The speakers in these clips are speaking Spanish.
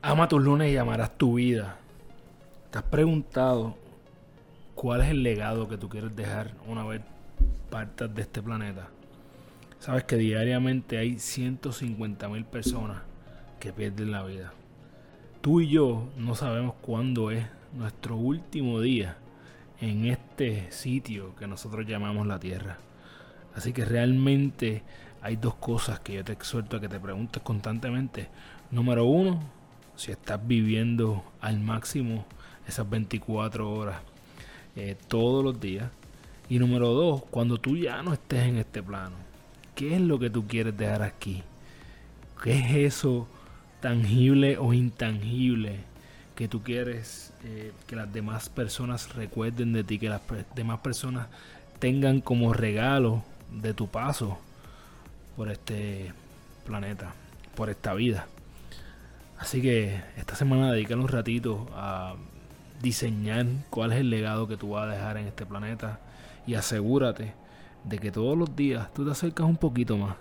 Ama tus lunes y amarás tu vida. ¿Te has preguntado cuál es el legado que tú quieres dejar una vez partas de este planeta? Sabes que diariamente hay 150 mil personas que pierden la vida. Tú y yo no sabemos cuándo es nuestro último día en este sitio que nosotros llamamos la Tierra. Así que realmente hay dos cosas que yo te exhorto a que te preguntes constantemente. Número uno, si estás viviendo al máximo esas 24 horas eh, todos los días. Y número dos, cuando tú ya no estés en este plano, ¿qué es lo que tú quieres dejar aquí? ¿Qué es eso tangible o intangible que tú quieres eh, que las demás personas recuerden de ti, que las demás personas tengan como regalo de tu paso por este planeta, por esta vida? Así que esta semana dedica un ratito a diseñar cuál es el legado que tú vas a dejar en este planeta y asegúrate de que todos los días tú te acercas un poquito más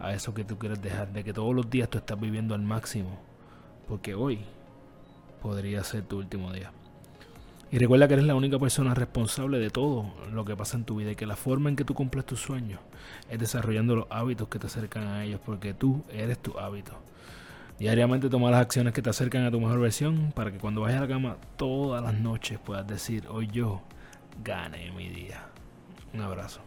a eso que tú quieres dejar, de que todos los días tú estás viviendo al máximo, porque hoy podría ser tu último día. Y recuerda que eres la única persona responsable de todo lo que pasa en tu vida y que la forma en que tú cumples tus sueños es desarrollando los hábitos que te acercan a ellos, porque tú eres tu hábito. Diariamente toma las acciones que te acercan a tu mejor versión para que cuando vayas a la cama todas las noches puedas decir, hoy yo gané mi día. Un abrazo.